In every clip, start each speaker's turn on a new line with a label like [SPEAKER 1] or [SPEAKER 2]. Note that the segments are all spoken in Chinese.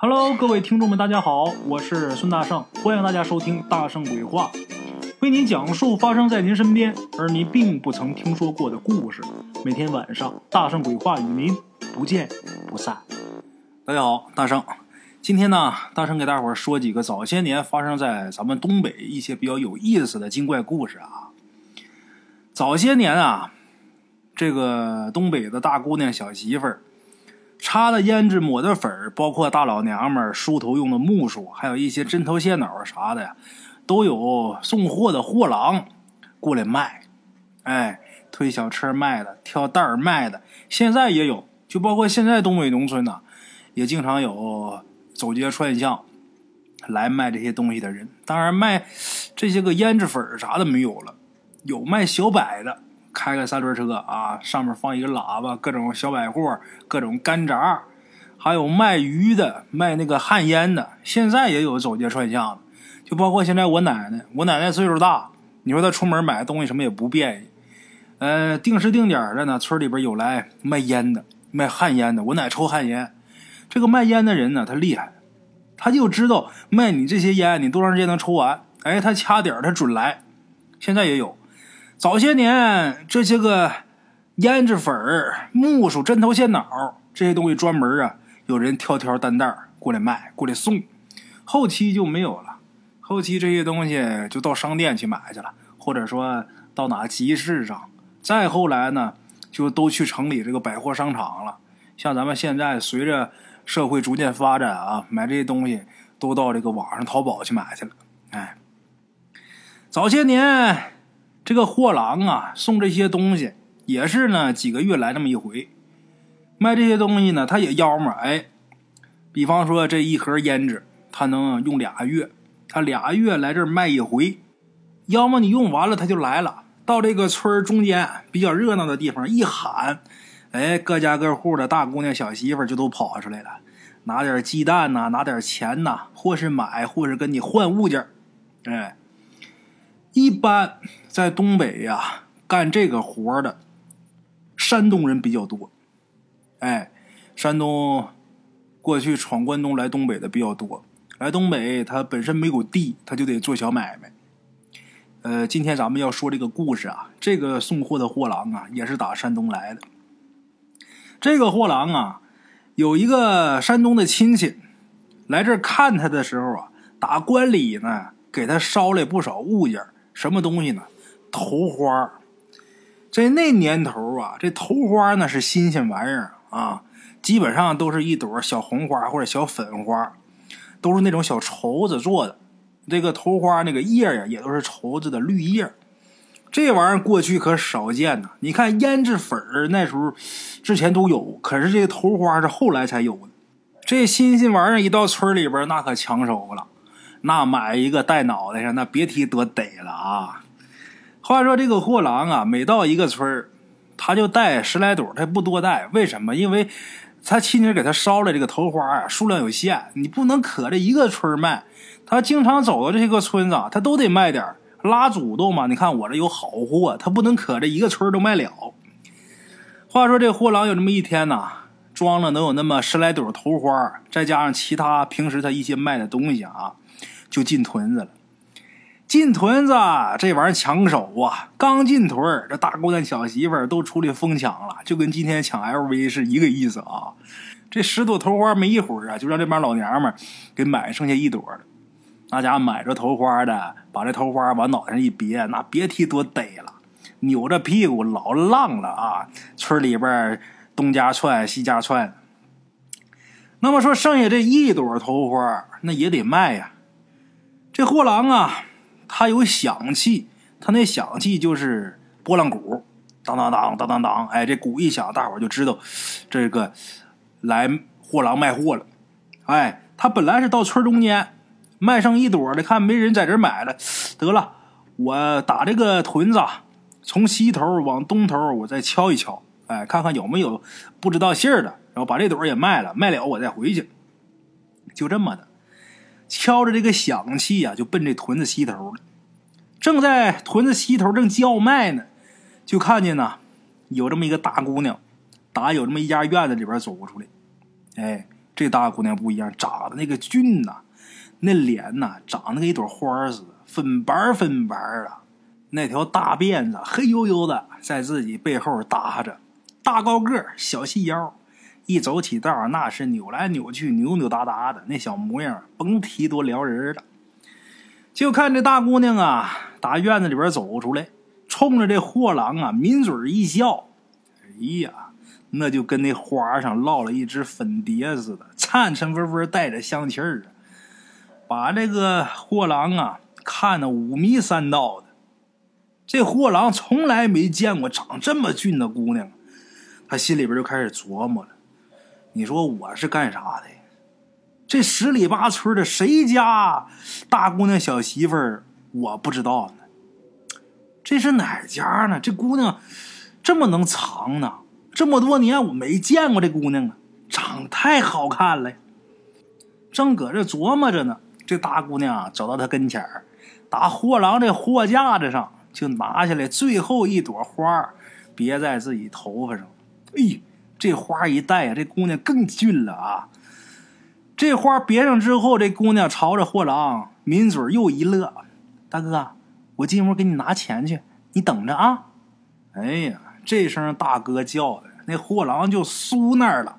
[SPEAKER 1] Hello，各位听众们，大家好，我是孙大圣，欢迎大家收听《大圣鬼话》，为您讲述发生在您身边而您并不曾听说过的故事。每天晚上，《大圣鬼话》与您不见不散。大家好，大圣，今天呢，大圣给大伙儿说几个早些年发生在咱们东北一些比较有意思的精怪故事啊。早些年啊，这个东北的大姑娘、小媳妇儿。擦的胭脂，抹的粉，包括大老娘们梳头用的木梳，还有一些针头线脑啥的呀，都有送货的货郎过来卖。哎，推小车卖的，挑担儿卖的，现在也有。就包括现在东北农村呢，也经常有走街串巷来卖这些东西的人。当然，卖这些个胭脂粉啥的没有了，有卖小摆的。开个三轮车啊，上面放一个喇叭，各种小百货，各种干杂，还有卖鱼的，卖那个旱烟的。现在也有走街串巷的，就包括现在我奶奶，我奶奶岁数大，你说她出门买东西什么也不便宜。呃，定时定点的呢，村里边有来卖烟的，卖旱烟的。我奶抽旱烟，这个卖烟的人呢，他厉害，他就知道卖你这些烟，你多长时间能抽完？哎，他掐点他准来。现在也有。早些年，这些个胭脂粉儿、木梳、针头线脑这些东西，专门啊，有人挑挑担担过来卖，过来送。后期就没有了，后期这些东西就到商店去买去了，或者说到哪集市上。再后来呢，就都去城里这个百货商场了。像咱们现在随着社会逐渐发展啊，买这些东西都到这个网上淘宝去买去了。哎，早些年。这个货郎啊，送这些东西也是呢，几个月来这么一回。卖这些东西呢，他也要么哎，比方说这一盒胭脂，他能用俩月，他俩月来这儿卖一回。要么你用完了，他就来了，到这个村中间比较热闹的地方一喊，哎，各家各户的大姑娘、小媳妇就都跑出来了，拿点鸡蛋呐，拿点钱呐，或是买，或是跟你换物件哎。一般在东北呀，干这个活的山东人比较多。哎，山东过去闯关东来东北的比较多。来东北，他本身没有地，他就得做小买卖。呃，今天咱们要说这个故事啊，这个送货的货郎啊，也是打山东来的。这个货郎啊，有一个山东的亲戚来这儿看他的时候啊，打关里呢，给他捎来不少物件什么东西呢？头花，在那年头啊，这头花呢是新鲜玩意儿啊，基本上都是一朵小红花或者小粉花，都是那种小绸子做的。这个头花那个叶呀，也都是绸子的绿叶。这玩意儿过去可少见呐。你看胭脂粉儿那时候之前都有，可是这个头花是后来才有的。这新鲜玩意儿一到村里边，那可抢手了。那买一个戴脑袋上，那别提多得了啊！话说这个货郎啊，每到一个村他就带十来朵，他不多带。为什么？因为他亲戚给他捎来这个头花啊，数量有限，你不能可这一个村卖。他经常走到这些个村子，他都得卖点拉祖宗嘛。你看我这有好货，他不能可这一个村都卖了。话说这货郎有这么一天呐，装了能有那么十来朵头花，再加上其他平时他一些卖的东西啊。就进屯子了，进屯子这玩意儿抢手啊！刚进屯这大姑娘、小媳妇儿都出来疯抢了，就跟今天抢 LV 是一个意思啊！这十朵头花没一会儿啊，就让这帮老娘们给买剩下一朵了。那家买着头花的，把这头花往脑袋上一别，那别提多得了，扭着屁股老浪了啊！村里边东家窜西家窜。那么说，剩下这一朵头花，那也得卖呀。这货郎啊，他有响器，他那响器就是拨浪鼓，当当当当当当，哎，这鼓一响，大伙就知道这个来货郎卖货了。哎，他本来是到村中间卖上一朵的，看没人在这买了，得了，我打这个屯子，从西头往东头，我再敲一敲，哎，看看有没有不知道信儿的，然后把这朵也卖了，卖了我再回去，就这么的。敲着这个响器呀，就奔这屯子西头了。正在屯子西头正叫卖呢，就看见呐，有这么一个大姑娘，打有这么一家院子里边走出来。哎，这大姑娘不一样，长得那个俊呐，那脸呐长得跟一朵花似的，粉白粉白的，那条大辫子黑黝黝的，在自己背后搭着，大高个小细腰，一走起道那是扭来扭去、扭扭哒哒的，那小模样甭提多撩人了。就看这大姑娘啊，打院子里边走出来，冲着这货郎啊抿嘴一笑，哎呀！那就跟那花上落了一只粉蝶似的，颤颤巍巍带着香气儿啊，把这个货郎啊看得五迷三道的。这货郎从来没见过长这么俊的姑娘，他心里边就开始琢磨了：你说我是干啥的？这十里八村的谁家大姑娘小媳妇儿我不知道呢？这是哪家呢？这姑娘这么能藏呢？这么多年我没见过这姑娘啊，长得太好看了。正搁这琢磨着呢，这大姑娘走到他跟前儿，打货郎这货架子上就拿下来最后一朵花，别在自己头发上。哎，这花一戴呀，这姑娘更俊了啊！这花别上之后，这姑娘朝着货郎抿嘴又一乐：“大哥，我进屋给你拿钱去，你等着啊！”哎呀，这声大哥叫的。那货郎就酥那儿了，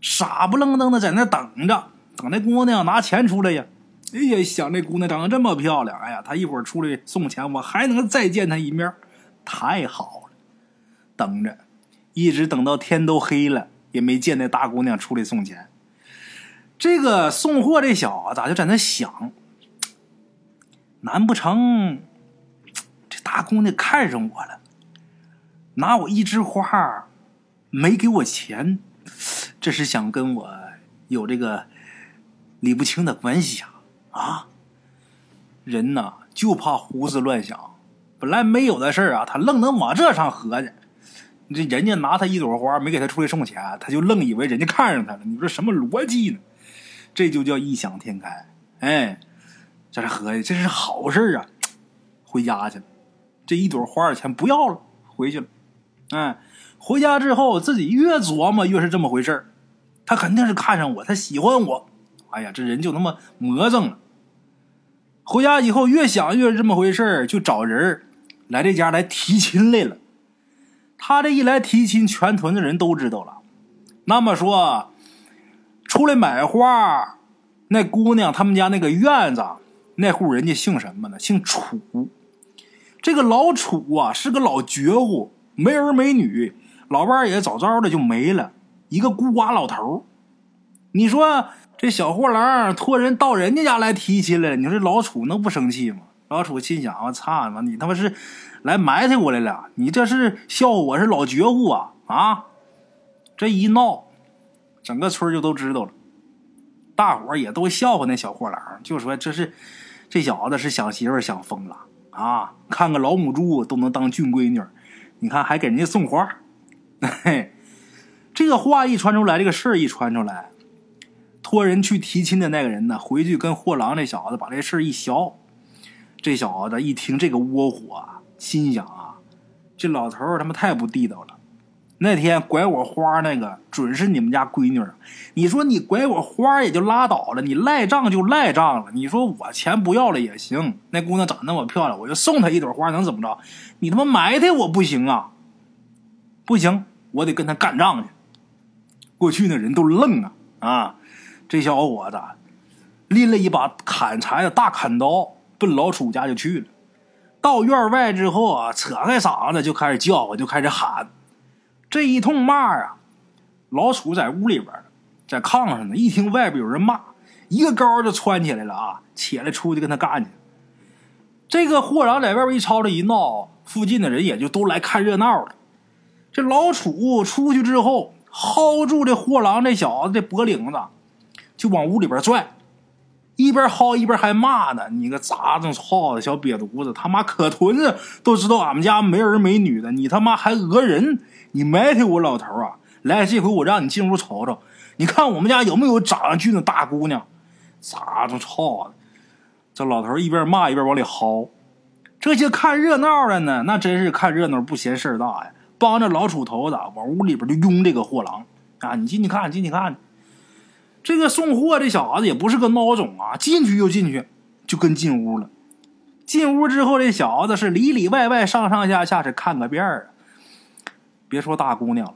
[SPEAKER 1] 傻不愣登的在那等着，等那姑娘拿钱出来呀。哎呀，想这姑娘长得这么漂亮，哎呀，她一会儿出来送钱，我还能再见她一面，太好了。等着，一直等到天都黑了，也没见那大姑娘出来送钱。这个送货这小子咋就在那想，难不成这大姑娘看上我了，拿我一枝花？没给我钱，这是想跟我有这个理不清的关系啊！啊，人呐就怕胡思乱想，本来没有的事啊，他愣能往这上合计。这人家拿他一朵花，没给他出来送钱，他就愣以为人家看上他了。你说什么逻辑呢？这就叫异想天开。哎，在这合计，这是好事啊！回家去了，这一朵花的钱不要了，回去了。哎。回家之后，自己越琢磨越是这么回事他肯定是看上我，他喜欢我。哎呀，这人就那么魔怔了。回家以后越想越是这么回事就找人来这家来提亲来了。他这一来提亲，全屯子人都知道了。那么说，出来买花，那姑娘他们家那个院子那户人家姓什么呢？姓楚。这个老楚啊，是个老绝户，没儿没女。老伴儿也早早的就没了，一个孤寡老头你说这小货郎托人到人家家来提亲来了，你说这老楚能不生气吗？老楚心想：我操妈，你他妈是来埋汰我来了？你这是笑话我是老绝户啊？啊！这一闹，整个村就都知道了，大伙儿也都笑话那小货郎，就说这是这小子是想媳妇想疯了啊！看个老母猪都能当俊闺女，你看还给人家送花。嘿，这个话一传出来，这个事儿一传出来，托人去提亲的那个人呢，回去跟货郎这小子把这事儿一消。这小子一听这个窝火，心想啊，这老头儿他妈太不地道了。那天拐我花那个准是你们家闺女你说你拐我花也就拉倒了，你赖账就赖账了。你说我钱不要了也行，那姑娘长那么漂亮，我就送她一朵花，能怎么着？你他妈埋汰我不行啊！不行，我得跟他干仗去。过去那人都愣啊啊！这小伙子拎了一把砍柴的大砍刀，奔老楚家就去了。到院外之后啊，扯开嗓子就开始叫我，就开始喊。这一通骂啊，老楚在屋里边，在炕上呢，一听外边有人骂，一个高就窜起来了啊，起来出去跟他干去。这个货郎在外边一吵吵一闹，附近的人也就都来看热闹了。这老楚出去之后，薅住这货郎这小子的脖领子，就往屋里边拽，一边薅一边还骂呢：“你个杂种操的小瘪犊子，他妈可屯子都知道俺们家没儿没女的，你他妈还讹人！你埋汰我老头啊！来，这回我让你进屋瞅瞅，你看我们家有没有长得俊的大姑娘？杂种操的！”这老头一边骂一边往里薅，这些看热闹的呢，那真是看热闹不嫌事儿大呀。帮着老楚头子往屋里边就拥这个货郎啊！你进去看，进去看。这个送货这小子也不是个孬种啊，进去就进去，就跟进屋了。进屋之后，这小子是里里外外、上上下下是看个遍儿啊。别说大姑娘了，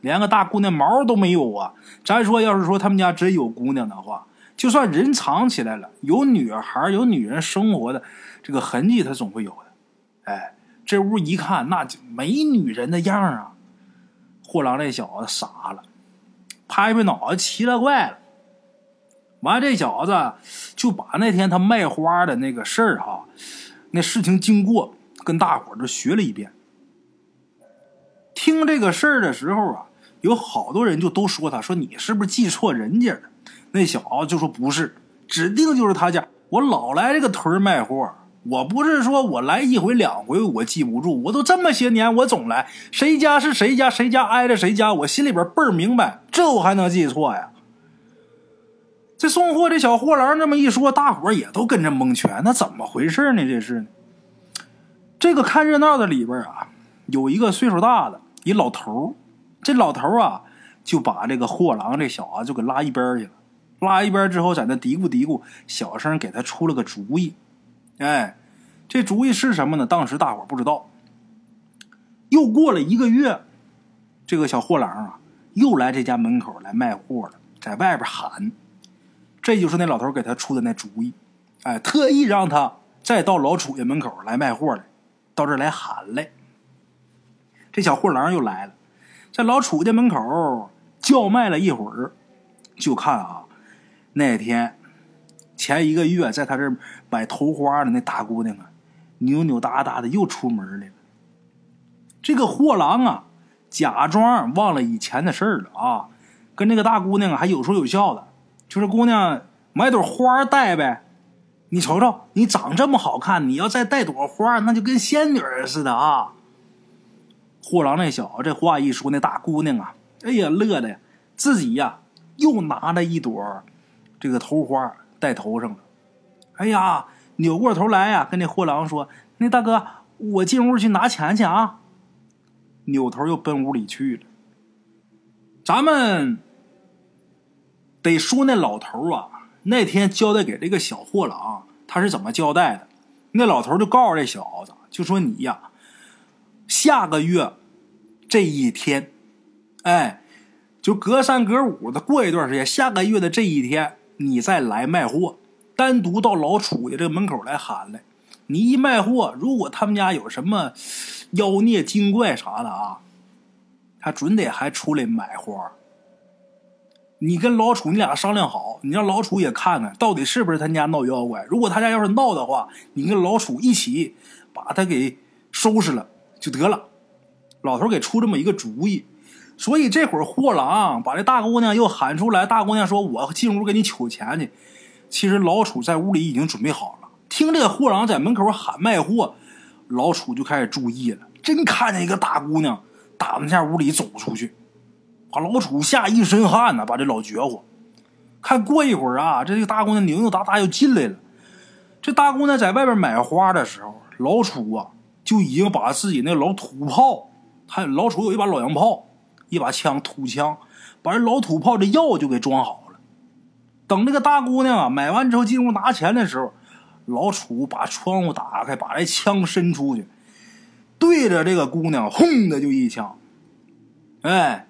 [SPEAKER 1] 连个大姑娘毛都没有啊。咱说，要是说他们家真有姑娘的话，就算人藏起来了，有女孩、有女人生活的这个痕迹，他总会有的。哎，这屋一看，那就没女人的样啊。货郎这小子傻了，拍拍脑袋，奇了怪了。完，这小子就把那天他卖花的那个事儿哈，那事情经过跟大伙儿都学了一遍。听这个事儿的时候啊，有好多人就都说他说你是不是记错人家了？那小子就说不是，指定就是他家。我老来这个屯卖货，我不是说我来一回两回我记不住，我都这么些年我总来，谁家是谁家，谁家挨着谁家，我心里边倍儿明白，这我还能记错呀？这送货这小货郎这么一说，大伙也都跟着蒙圈。那怎么回事呢？这是？这个看热闹的里边啊，有一个岁数大的一老头这老头啊，就把这个货郎这小子就给拉一边去了。拉一边之后，在那嘀咕嘀咕，小声给他出了个主意。哎，这主意是什么呢？当时大伙不知道。又过了一个月，这个小货郎啊，又来这家门口来卖货了，在外边喊。这就是那老头给他出的那主意，哎，特意让他再到老楚家门口来卖货来，到这来喊来。这小货郎又来了，在老楚家门口叫卖了一会儿，就看啊，那天前一个月在他这儿买头花的那大姑娘啊，扭扭哒哒的又出门了。这个货郎啊，假装忘了以前的事儿了啊，跟这个大姑娘还有说有笑的。就是姑娘买朵花戴呗，你瞅瞅，你长这么好看，你要再戴朵花，那就跟仙女似的啊！货郎那小子这话一说，那大姑娘啊，哎呀，乐的呀，自己呀又拿了一朵这个头花戴头上了。哎呀，扭过头来呀，跟那货郎说：“那大哥，我进屋去拿钱去啊！”扭头又奔屋里去了。咱们。得说那老头啊，那天交代给这个小货郎，他是怎么交代的？那老头就告诉这小子，就说你呀，下个月这一天，哎，就隔三隔五的过一段时间，下个月的这一天，你再来卖货，单独到老楚家这个门口来喊来。你一卖货，如果他们家有什么妖孽精怪啥的啊，他准得还出来买花。你跟老楚，你俩商量好，你让老楚也看看到底是不是他家闹妖怪。如果他家要是闹的话，你跟老楚一起把他给收拾了就得了。老头给出这么一个主意，所以这会儿货郎把这大姑娘又喊出来。大姑娘说：“我进屋给你取钱去。”其实老楚在屋里已经准备好了。听这个货郎在门口喊卖货，老楚就开始注意了。真看见一个大姑娘打那下屋里走出去。把老楚吓一身汗呢，把这老绝活。看过一会儿啊，这个大姑娘扭扭哒哒又进来了。这大姑娘在外边买花的时候，老楚啊就已经把自己那老土炮，他老楚有一把老洋炮，一把枪土枪，把这老土炮的药就给装好了。等这个大姑娘啊买完之后进屋拿钱的时候，老楚把窗户打开，把这枪伸出去，对着这个姑娘轰的就一枪，哎。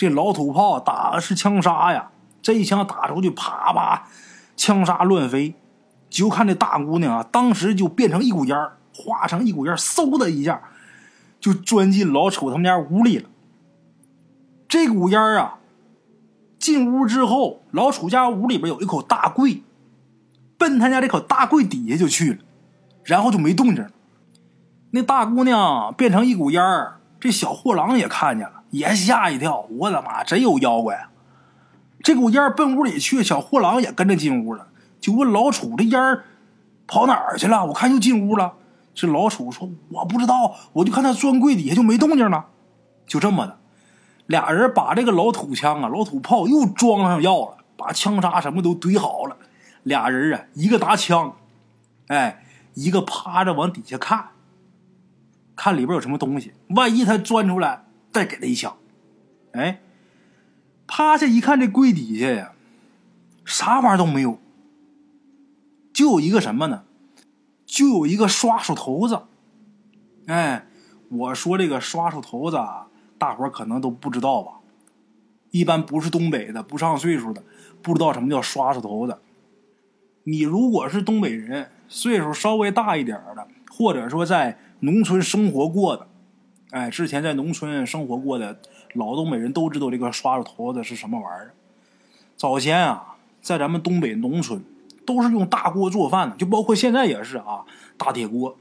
[SPEAKER 1] 这老土炮打的是枪杀呀！这一枪打出去，啪啪，枪杀乱飞。就看这大姑娘啊，当时就变成一股烟化成一股烟嗖的一下，就钻进老楚他们家屋里了。这股烟啊，进屋之后，老楚家屋里边有一口大柜，奔他家这口大柜底下就去了，然后就没动静了。那大姑娘变成一股烟儿这小货郎也看见了。也吓一跳，我的妈，真有妖怪！这股烟奔屋里去，小货郎也跟着进屋了，就问老楚：“这烟儿跑哪儿去了？我看又进屋了。”这老楚说：“我不知道，我就看他钻柜底下就没动静了。”就这么的，俩人把这个老土枪啊、老土炮又装上药了，把枪杀什么都堆好了。俩人啊，一个拿枪，哎，一个趴着往底下看，看里边有什么东西，万一他钻出来。再给他一枪，哎，趴下一看，这柜底下呀，啥玩意儿都没有，就有一个什么呢？就有一个刷手头子。哎，我说这个刷手头子啊，大伙儿可能都不知道吧？一般不是东北的、不上岁数的，不知道什么叫刷子头子。你如果是东北人，岁数稍微大一点的，或者说在农村生活过的，哎，之前在农村生活过的老东北人都知道这个刷子头子是什么玩意儿。早前啊，在咱们东北农村，都是用大锅做饭的，就包括现在也是啊，大铁锅。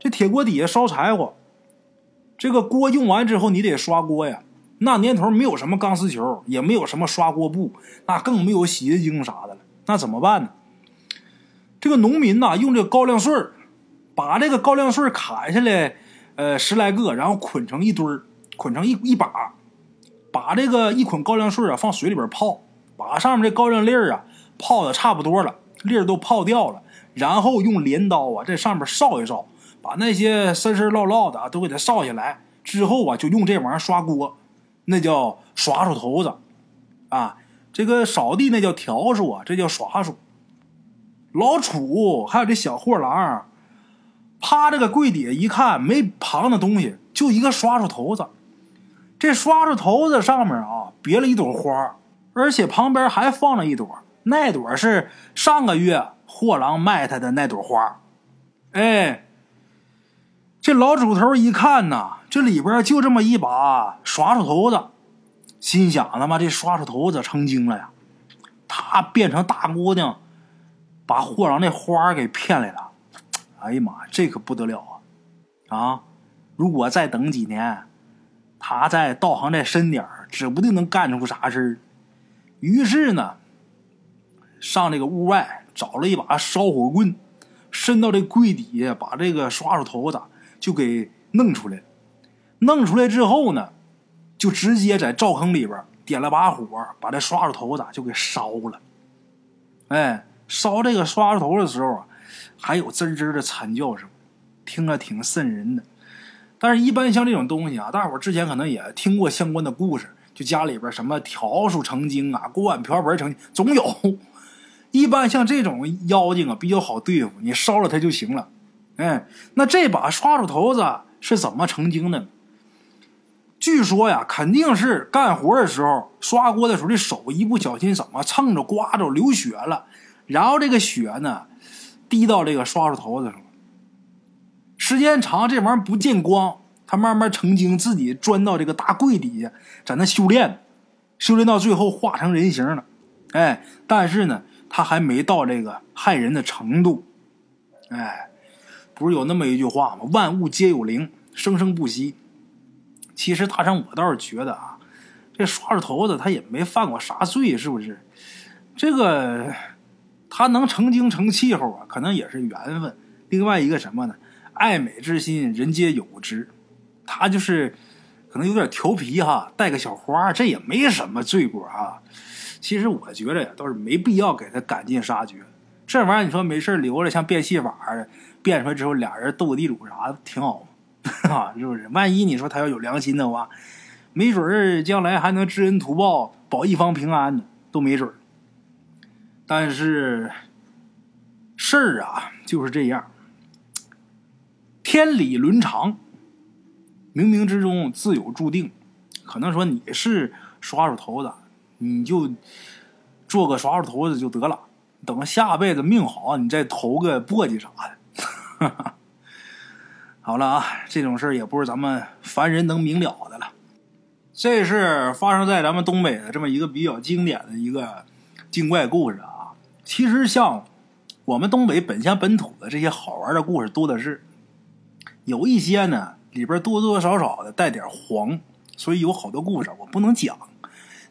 [SPEAKER 1] 这铁锅底下烧柴火，这个锅用完之后，你得刷锅呀。那年头没有什么钢丝球，也没有什么刷锅布，那更没有洗洁精啥的了。那怎么办呢？这个农民呐，用这个高粱穗儿，把这个高粱穗儿砍下来，呃，十来个，然后捆成一堆儿，捆成一一把，把这个一捆高粱穗儿啊放水里边泡，把上面这高粱粒儿啊泡的差不多了，粒儿都泡掉了，然后用镰刀啊在上面烧一烧，把那些深深烙烙的都给它烧下来，之后啊就用这玩意儿刷锅。那叫刷刷头子，啊，这个扫地那叫笤帚啊，这叫刷刷。老楚还有这小货郎，趴这个柜底下一看，没旁的东西，就一个刷刷头子。这刷手头子上面啊，别了一朵花，而且旁边还放了一朵，那朵是上个月货郎卖他的那朵花。哎。这老主头一看呐，这里边就这么一把刷手头子，心想：他妈这刷手头子成精了呀！他变成大姑娘，把货郎那花给骗来了。哎呀妈，这可不得了啊！啊，如果再等几年，他再道行再深点指不定能干出啥事儿。于是呢，上这个屋外找了一把烧火棍，伸到这柜底下，把这个刷手头子。就给弄出来，弄出来之后呢，就直接在灶坑里边点了把火，把这刷子头子就给烧了。哎，烧这个刷子头的时候啊，还有滋滋的惨叫声，听着挺瘆人的。但是，一般像这种东西啊，大伙之前可能也听过相关的故事，就家里边什么笤帚成精啊，锅碗瓢盆成，总有。一般像这种妖精啊，比较好对付，你烧了它就行了。哎，那这把刷子头子是怎么成精的呢？据说呀，肯定是干活的时候刷锅的时候，这手一不小心怎么蹭着、刮着流血了，然后这个血呢滴到这个刷子头子上了，时间长这玩意儿不见光，它慢慢成精，自己钻到这个大柜底下，在那修炼，修炼到最后化成人形了。哎，但是呢，他还没到这个害人的程度。哎。不是有那么一句话吗？万物皆有灵，生生不息。其实大山，我倒是觉得啊，这刷着头子他也没犯过啥罪，是不是？这个他能成精成气候啊，可能也是缘分。另外一个什么呢？爱美之心，人皆有之。他就是可能有点调皮哈，带个小花，这也没什么罪过啊。其实我觉得呀，倒是没必要给他赶尽杀绝。这玩意儿你说没事留着，像变戏法似的。变出来之后，俩人斗地主啥的，挺好，啊，是不是？万一你说他要有良心的话，没准儿将来还能知恩图报，保一方平安呢，都没准儿。但是事儿啊就是这样，天理伦常，冥冥之中自有注定。可能说你是耍手头子，你就做个耍手头子就得了，等下辈子命好，你再投个簸箕啥的。哈哈，好了啊，这种事儿也不是咱们凡人能明了的了。这是发生在咱们东北的这么一个比较经典的一个精怪故事啊。其实像我们东北本乡本土的这些好玩的故事多的是，有一些呢里边多多少少的带点黄，所以有好多故事我不能讲。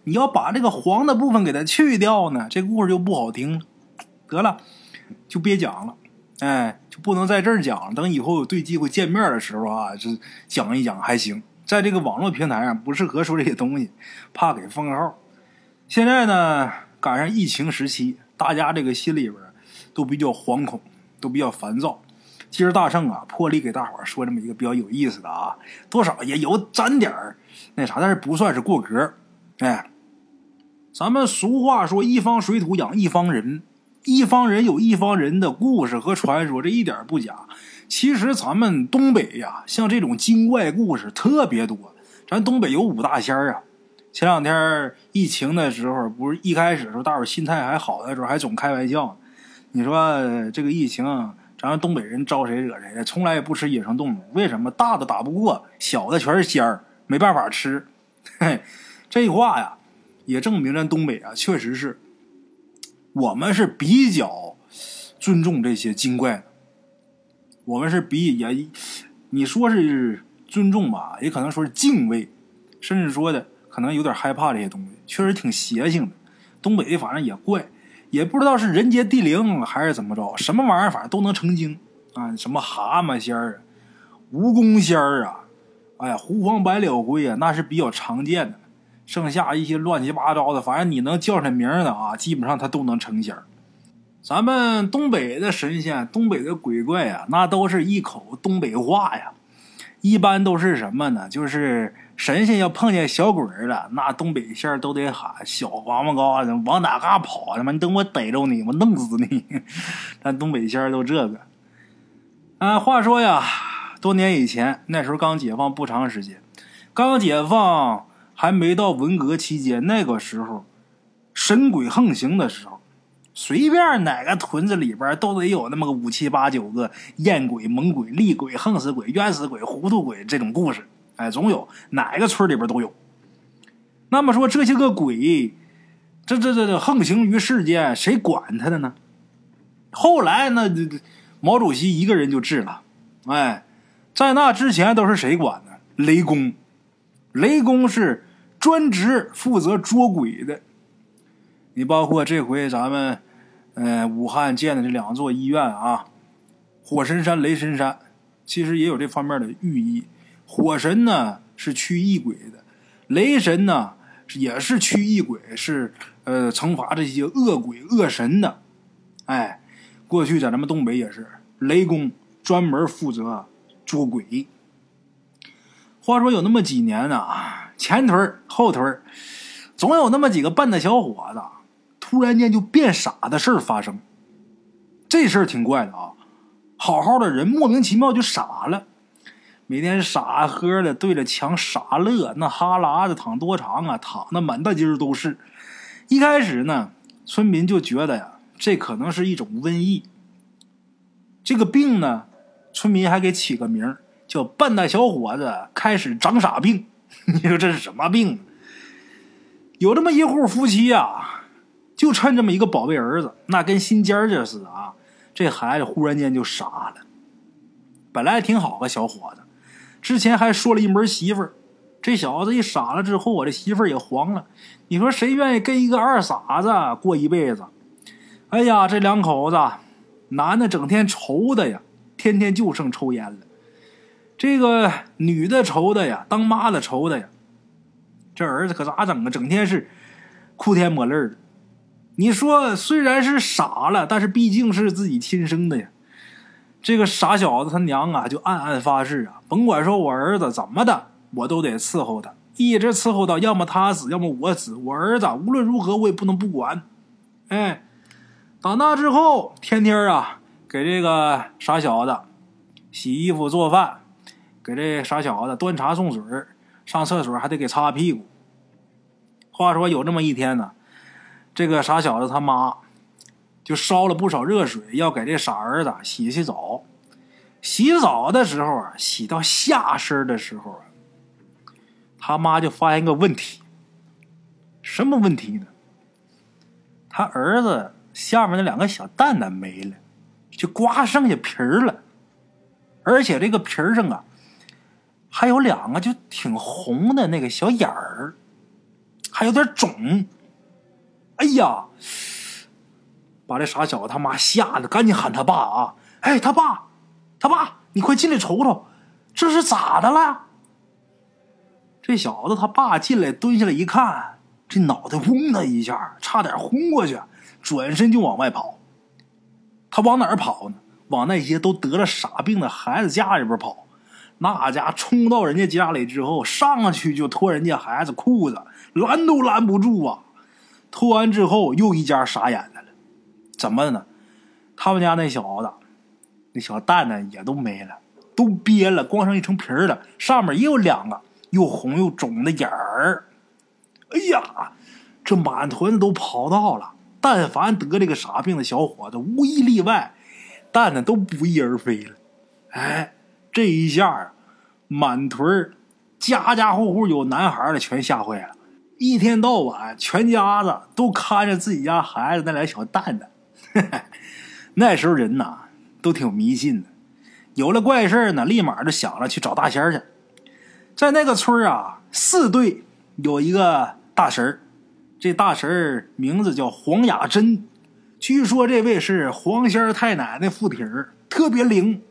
[SPEAKER 1] 你要把这个黄的部分给它去掉呢，这故事就不好听了。得了，就别讲了。哎，不能在这儿讲。等以后有对机会见面的时候啊，就讲一讲还行。在这个网络平台上不适合说这些东西，怕给封号。现在呢，赶上疫情时期，大家这个心里边都比较惶恐，都比较烦躁。今儿大圣啊，破例给大伙说这么一个比较有意思的啊，多少也有沾点儿那啥，但是不算是过格。哎，咱们俗话说“一方水土养一方人”，一方人有一方人的故事和传说，这一点不假。其实咱们东北呀，像这种精怪故事特别多。咱东北有五大仙儿啊。前两天疫情的时候，不是一开始时候，大伙儿心态还好的时候，还总开玩笑。你说这个疫情，咱东北人招谁惹谁？从来也不吃野生动物，为什么？大的打不过，小的全是仙儿，没办法吃。嘿，这话呀。也证明咱东北啊，确实是，我们是比较尊重这些精怪的。我们是比也，你说是尊重吧，也可能说是敬畏，甚至说的可能有点害怕这些东西，确实挺邪性的。东北的反正也怪，也不知道是人杰地灵还是怎么着，什么玩意儿反正都能成精啊，什么蛤蟆仙儿啊、蜈蚣仙儿啊，哎呀，狐黄白柳龟啊，那是比较常见的。剩下一些乱七八糟的，反正你能叫上名的啊，基本上他都能成仙咱们东北的神仙、东北的鬼怪啊，那都是一口东北话呀。一般都是什么呢？就是神仙要碰见小鬼了，那东北仙都得喊：“小王八羔子，往哪嘎跑？他妈，你等我逮着你，我弄死你！” 咱东北仙都这个。啊，话说呀，多年以前，那时候刚解放不长时间，刚解放。还没到文革期间，那个时候，神鬼横行的时候，随便哪个屯子里边都得有那么个五七八九个艳鬼、猛鬼、厉鬼、横死鬼、冤死鬼、糊涂鬼这种故事，哎，总有哪个村里边都有。那么说这些个鬼，这这这这横行于世间，谁管他的呢？后来那毛主席一个人就治了，哎，在那之前都是谁管呢？雷公，雷公是。专职负责捉鬼的，你包括这回咱们，呃，武汉建的这两座医院啊，火神山、雷神山，其实也有这方面的寓意。火神呢是驱异鬼的，雷神呢也是驱异鬼，是呃惩罚这些恶鬼恶神的。哎，过去在咱们东北也是，雷公专门负责捉鬼。话说有那么几年呢。前腿后腿总有那么几个笨的小伙子，突然间就变傻的事儿发生。这事儿挺怪的啊！好好的人莫名其妙就傻了，每天傻呵的对着墙傻乐，那哈喇子淌多长啊？淌的满大街都是。一开始呢，村民就觉得呀，这可能是一种瘟疫。这个病呢，村民还给起个名叫“笨蛋小伙子开始长傻病”。你说这是什么病？有这么一户夫妻呀，就趁这么一个宝贝儿子，那跟心尖儿似的啊。这孩子忽然间就傻了。本来挺好个小伙子，之前还说了一门媳妇儿。这小子一傻了之后，我这媳妇儿也黄了。你说谁愿意跟一个二傻子过一辈子？哎呀，这两口子，男的整天愁的呀，天天就剩抽烟了。这个女的愁的呀，当妈的愁的呀，这儿子可咋整啊？整天是哭天抹泪的。你说虽然是傻了，但是毕竟是自己亲生的呀。这个傻小子他娘啊，就暗暗发誓啊，甭管说我儿子怎么的，我都得伺候他，一直伺候到要么他死，要么我死。我儿子无论如何我也不能不管。哎，打那之后，天天啊给这个傻小子洗衣服、做饭。给这傻小子端茶送水，上厕所还得给擦屁股。话说有这么一天呢，这个傻小子他妈就烧了不少热水，要给这傻儿子洗洗澡。洗澡的时候啊，洗到下身的时候啊，他妈就发现个问题。什么问题呢？他儿子下面那两个小蛋蛋没了，就刮剩下皮儿了，而且这个皮儿上啊。还有两个就挺红的那个小眼儿，还有点肿。哎呀，把这傻小子他妈吓得赶紧喊他爸啊！哎，他爸，他爸，你快进来瞅瞅，这是咋的了？这小子他爸进来蹲下来一看，这脑袋嗡的一下，差点昏过去，转身就往外跑。他往哪儿跑呢？往那些都得了傻病的孩子家里边跑。那家冲到人家家里之后，上去就脱人家孩子裤子，拦都拦不住啊！脱完之后，又一家傻眼了。怎么的呢？他们家那小子，那小蛋蛋也都没了，都憋了，光剩一层皮儿了，上面也有两个又红又肿的眼儿。哎呀，这满屯子都跑到了。但凡得这个啥病的小伙子，无一例外，蛋蛋都不翼而飞了。哎，这一下，满屯家家户户有男孩的全吓坏了。一天到晚，全家子都看着自己家孩子那俩小蛋蛋。那时候人呐，都挺迷信的，有了怪事呢，立马就想着去找大仙去。在那个村啊，四队有一个大神，这大神名字叫黄雅珍，据说这位是黄仙太奶奶附体，特别灵。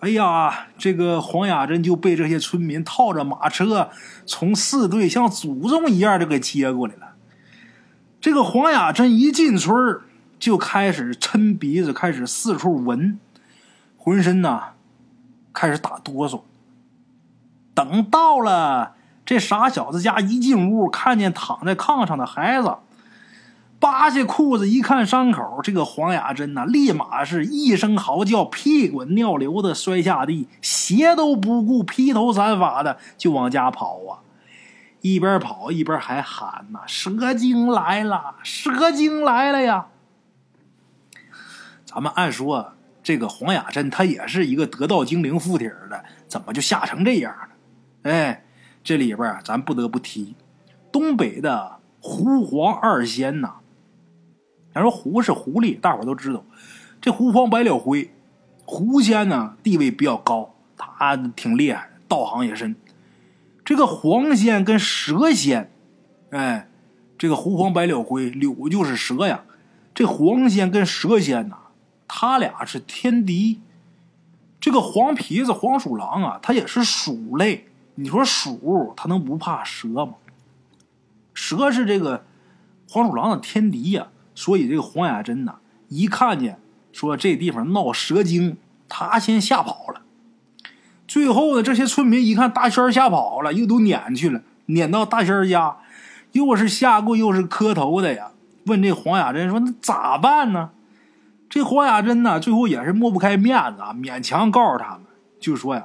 [SPEAKER 1] 哎呀，这个黄雅珍就被这些村民套着马车，从四队像祖宗一样就给接过来了。这个黄雅珍一进村，就开始抻鼻子，开始四处闻，浑身呐开始打哆嗦。等到了这傻小子家一进屋，看见躺在炕上的孩子，扒下裤子一看伤口，这个黄雅珍呐，立马是一声嚎叫，屁滚尿流的摔下地，鞋都不顾，披头散发的就往家跑啊！一边跑一边还喊呐：“蛇精来了，蛇精来了呀！”咱们按说，这个黄雅珍她也是一个得道精灵附体的，怎么就吓成这样了？哎，这里边啊，咱不得不提东北的狐黄二仙呐。咱说狐是狐狸，大伙都知道。这狐黄白柳灰，狐仙呢地位比较高，他挺厉害，道行也深。这个黄仙跟蛇仙，哎，这个狐黄白柳灰，柳就是蛇呀。这黄仙跟蛇仙呐。他俩是天敌。这个黄皮子黄鼠狼啊，它也是鼠类。你说鼠，它能不怕蛇吗？蛇是这个黄鼠狼的天敌呀。所以这个黄雅珍呐，一看见说这地方闹蛇精，他先吓跑了。最后呢，这些村民一看大仙吓跑了，又都撵去了，撵到大仙家，又是下跪又是磕头的呀。问这黄雅珍说：“那咋办呢？”这黄雅珍呢，最后也是抹不开面子啊，勉强告诉他们，就说呀：“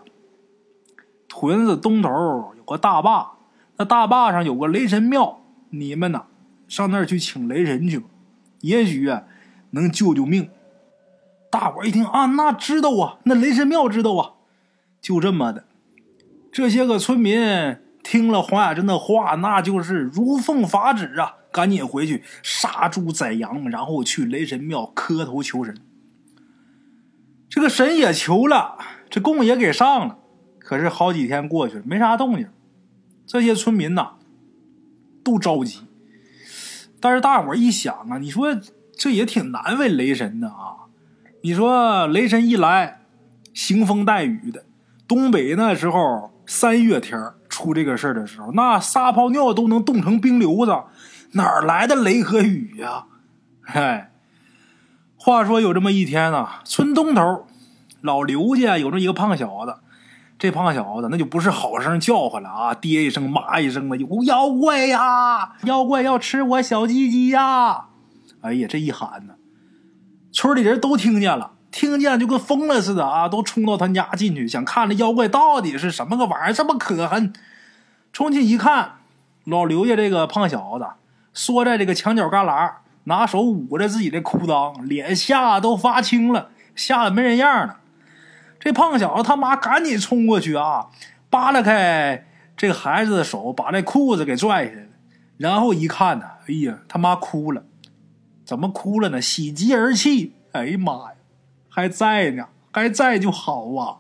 [SPEAKER 1] 屯子东头有个大坝，那大坝上有个雷神庙，你们呢上那儿去请雷神去吧，也许啊能救救命。”大伙一听啊，那知道啊，那雷神庙知道啊，就这么的。这些个村民听了黄雅珍的话，那就是如奉法旨啊。赶紧回去杀猪宰羊，然后去雷神庙磕头求神。这个神也求了，这供也给上了，可是好几天过去了，没啥动静。这些村民呐，都着急。但是大伙一想啊，你说这也挺难为雷神的啊。你说雷神一来，腥风带雨的，东北那时候三月天出这个事儿的时候，那撒泡尿都能冻成冰溜子。哪来的雷和雨呀？嗨，话说有这么一天呢，村东头老刘家有这么一个胖小子，这胖小子那就不是好声叫唤了啊，爹一声妈一声的，有妖怪呀，妖怪要吃我小鸡鸡呀！哎呀，这一喊呢，村里人都听见了，听见就跟疯了似的啊，都冲到他家进去，想看这妖怪到底是什么个玩意儿，这么可恨。冲进一看，老刘家这个胖小子。缩在这个墙角旮旯，拿手捂着自己的裤裆，脸吓都发青了，吓得没人样了。这胖小子他妈赶紧冲过去啊，扒拉开这个孩子的手，把那裤子给拽下来。然后一看呢，哎呀，他妈哭了，怎么哭了呢？喜极而泣。哎呀妈呀，还在呢，还在就好啊。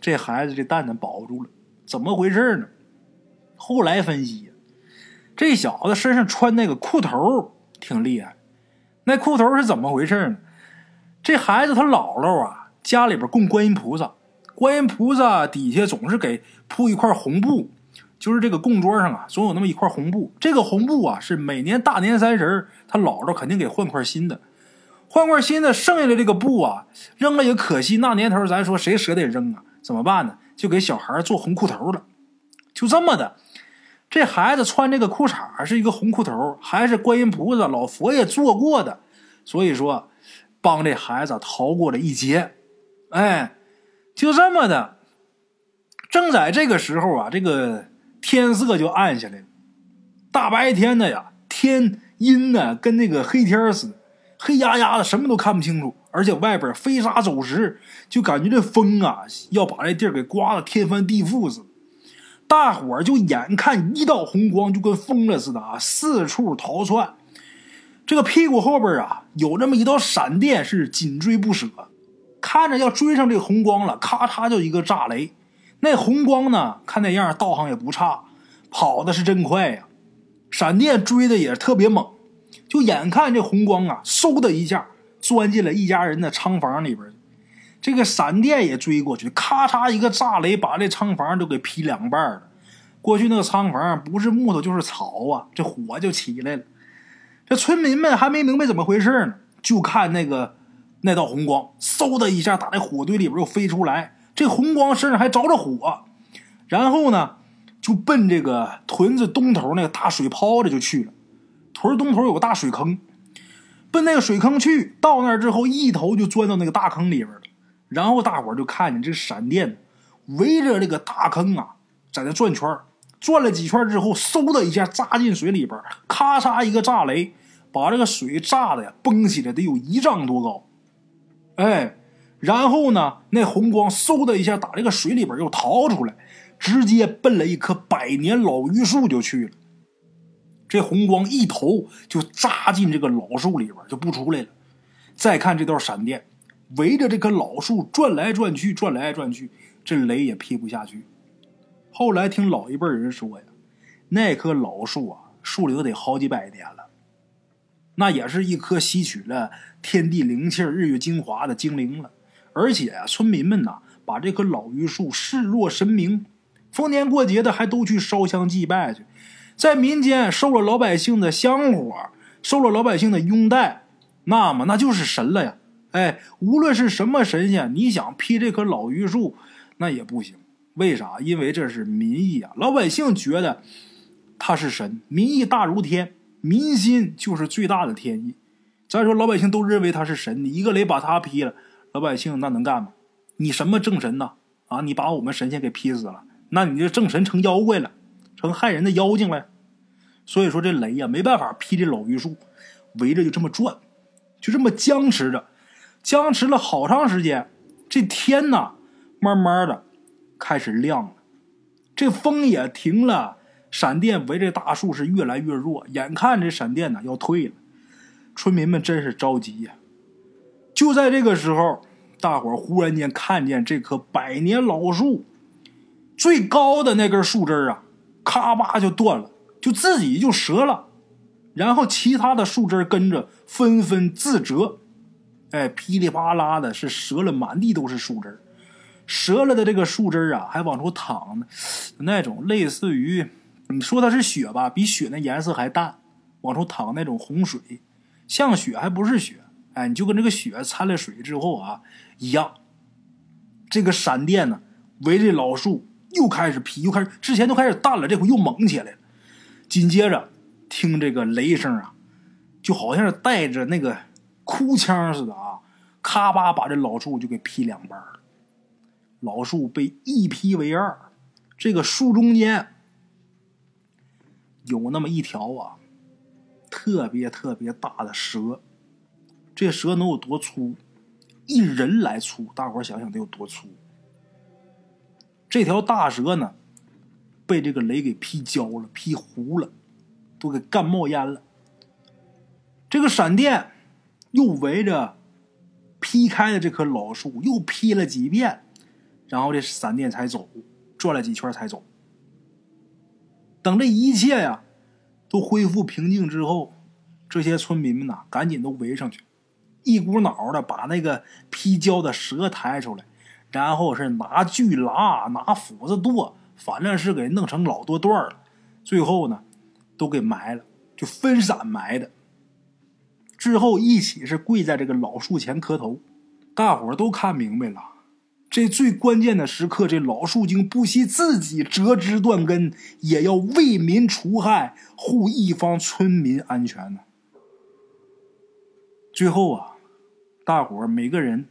[SPEAKER 1] 这孩子这蛋蛋保住了，怎么回事呢？后来分析。这小子身上穿那个裤头挺厉害，那裤头是怎么回事呢？这孩子他姥姥啊，家里边供观音菩萨，观音菩萨底下总是给铺一块红布，就是这个供桌上啊，总有那么一块红布。这个红布啊，是每年大年三十他姥姥肯定给换块新的，换块新的，剩下的这个布啊，扔了也可惜。那年头咱说谁舍得扔啊？怎么办呢？就给小孩做红裤头了，就这么的。这孩子穿这个裤衩是一个红裤头，还是观音菩萨、老佛爷做过的，所以说帮这孩子逃过了一劫。哎，就这么的，正在这个时候啊，这个天色就暗下来了。大白天的呀，天阴呢，跟那个黑天似的，黑压压的，什么都看不清楚。而且外边飞沙走石，就感觉这风啊，要把这地儿给刮得天翻地覆似的。大伙儿就眼看一道红光，就跟疯了似的啊，四处逃窜。这个屁股后边啊，有这么一道闪电，是紧追不舍。看着要追上这红光了，咔嚓就一个炸雷。那红光呢，看那样道行也不差，跑的是真快呀。闪电追的也特别猛，就眼看这红光啊，嗖的一下钻进了一家人的仓房里边。这个闪电也追过去，咔嚓一个炸雷，把这仓房都给劈两半了。过去那个仓房不是木头就是草啊，这火就起来了。这村民们还没明白怎么回事呢，就看那个那道红光，嗖的一下打那火堆里边又飞出来，这红光身上还着着火，然后呢就奔这个屯子东头那个大水泡子就去了。屯东头有个大水坑，奔那个水坑去，到那儿之后一头就钻到那个大坑里边了。然后大伙儿就看见这闪电围着这个大坑啊，在那转圈转了几圈之后，嗖的一下扎进水里边咔嚓一个炸雷，把这个水炸的呀崩起来，得有一丈多高。哎，然后呢，那红光嗖的一下打这个水里边又逃出来，直接奔了一棵百年老榆树就去了。这红光一头就扎进这个老树里边，就不出来了。再看这道闪电。围着这棵老树转来转去，转来转去，这雷也劈不下去。后来听老一辈人说呀，那棵老树啊，树龄得好几百年了。那也是一棵吸取了天地灵气、日月精华的精灵了。而且啊，村民们呐，把这棵老榆树视若神明，逢年过节的还都去烧香祭拜去，在民间受了老百姓的香火，受了老百姓的拥戴，那么那就是神了呀。哎，无论是什么神仙，你想劈这棵老榆树，那也不行。为啥？因为这是民意啊！老百姓觉得他是神，民意大如天，民心就是最大的天意。再说老百姓都认为他是神，你一个雷把他劈了，老百姓那能干吗？你什么正神呐？啊，你把我们神仙给劈死了，那你这正神成妖怪了，成害人的妖精了。所以说这雷呀，没办法劈这老榆树，围着就这么转，就这么僵持着。僵持了好长时间，这天呐，慢慢的开始亮了，这风也停了，闪电围着大树是越来越弱，眼看这闪电呢要退了，村民们真是着急呀。就在这个时候，大伙忽然间看见这棵百年老树最高的那根树枝啊，咔吧就断了，就自己就折了，然后其他的树枝跟着纷纷自折。哎，噼里啪啦的，是折了满地都是树枝折了的这个树枝啊，还往出淌呢，那种类似于你说它是雪吧，比雪那颜色还淡，往出淌那种洪水，像雪还不是雪，哎，你就跟这个雪掺了水之后啊一样。这个闪电呢，围着老树又开始劈，又开始之前都开始淡了，这回又猛起来了。紧接着听这个雷声啊，就好像是带着那个。哭腔似的啊，咔吧把这老树就给劈两半了。老树被一劈为二，这个树中间有那么一条啊，特别特别大的蛇。这蛇能有多粗？一人来粗，大伙想想得有多粗？这条大蛇呢，被这个雷给劈焦了，劈糊了，都给干冒烟了。这个闪电。又围着劈开的这棵老树又劈了几遍，然后这闪电才走，转了几圈才走。等这一切呀都恢复平静之后，这些村民们呐赶紧都围上去，一股脑的把那个劈焦的蛇抬出来，然后是拿锯拉、拿斧子剁，反正是给弄成老多段了。最后呢，都给埋了，就分散埋的。之后一起是跪在这个老树前磕头，大伙都看明白了，这最关键的时刻，这老树精不惜自己折枝断根，也要为民除害，护一方村民安全呢。最后啊，大伙每个人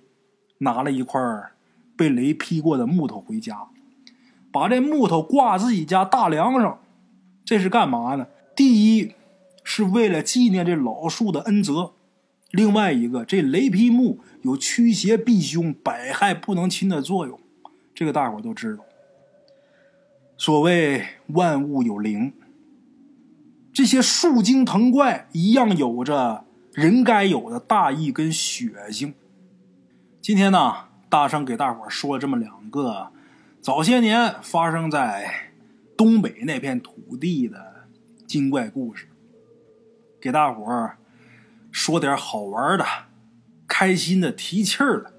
[SPEAKER 1] 拿了一块被雷劈过的木头回家，把这木头挂自己家大梁上。这是干嘛呢？第一，是为了纪念这老树的恩泽；另外一个，这雷劈木有驱邪避凶、百害不能侵的作用，这个大伙都知道。所谓万物有灵，这些树精藤怪一样有着人该有的大义跟血性。今天呢，大圣给大伙说了这么两个早些年发生在。东北那片土地的精怪故事，给大伙儿说点好玩的、开心的、提气儿的，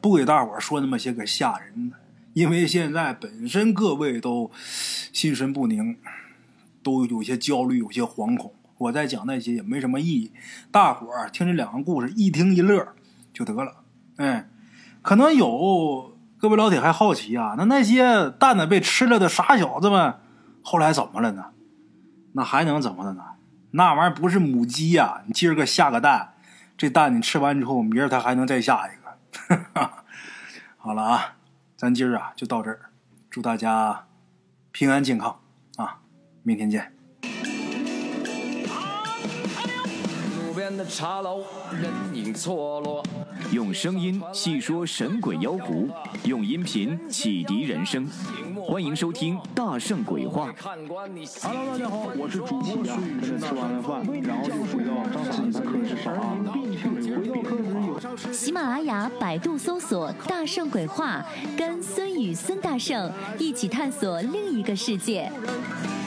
[SPEAKER 1] 不给大伙说那么些个吓人的。因为现在本身各位都心神不宁，都有些焦虑、有些惶恐。我再讲那些也没什么意义，大伙儿听这两个故事一听一乐就得了。哎，可能有。各位老铁还好奇啊？那那些蛋蛋被吃了的傻小子们，后来怎么了呢？那还能怎么的呢？那玩意儿不是母鸡呀！你今儿个下个蛋，这蛋你吃完之后，明儿它还能再下一个。好了啊，咱今儿啊就到这儿，祝大家平安健康啊！明天见。路边的茶楼，人影错落。用声音细说神鬼妖狐，用音频启迪人生。欢迎收听《大圣鬼话》。Hello，大家好，我是主播孙宇。吃完了饭，然后就回到自己的课室上
[SPEAKER 2] 喜马拉雅、百度搜索“大圣鬼话”，跟孙宇、孙大圣一起探索另一个世界。